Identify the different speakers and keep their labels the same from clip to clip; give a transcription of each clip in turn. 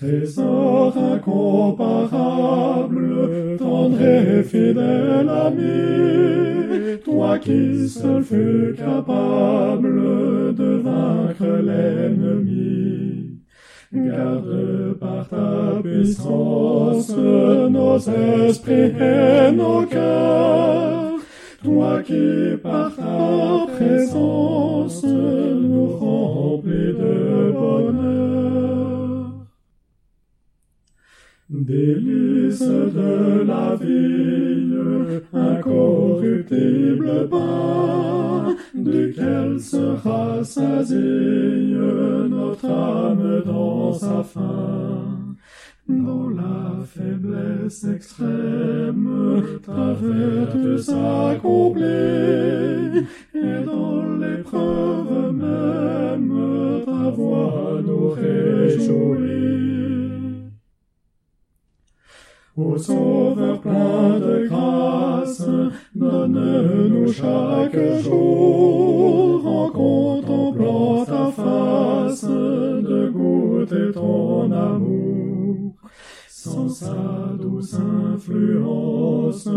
Speaker 1: Trésor incomparable, tendre et fidèle ami, toi qui seul fus capable de vaincre l'ennemi. Garde par ta puissance nos esprits et nos cœurs, toi qui par ta présence nous remplis Délices de la vie, incorruptible pain, duquel se rassasie notre âme dans sa faim. Dans la faiblesse extrême, ta vertu s'accomplit, et dans l'épreuve même, ta voix nous réjouit. Ô Sauveur plein de grâce, donne-nous chaque jour, en contemplant ta face, de goûter ton amour. Sans sa douce influence,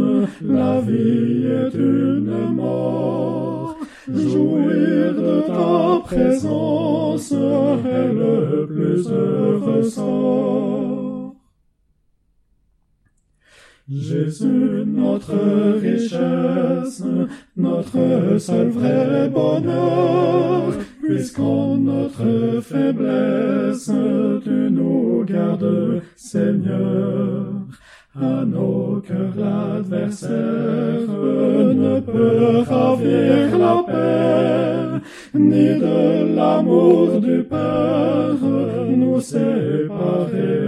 Speaker 1: la vie est une mort. Jouir de ta présence est le plus heureux sort. Jésus, notre richesse, notre seul vrai bonheur, puisqu'en notre faiblesse, tu nous gardes, Seigneur. À nos cœurs l'adversaire ne peut ravir la paix, ni de l'amour du Père nous séparer.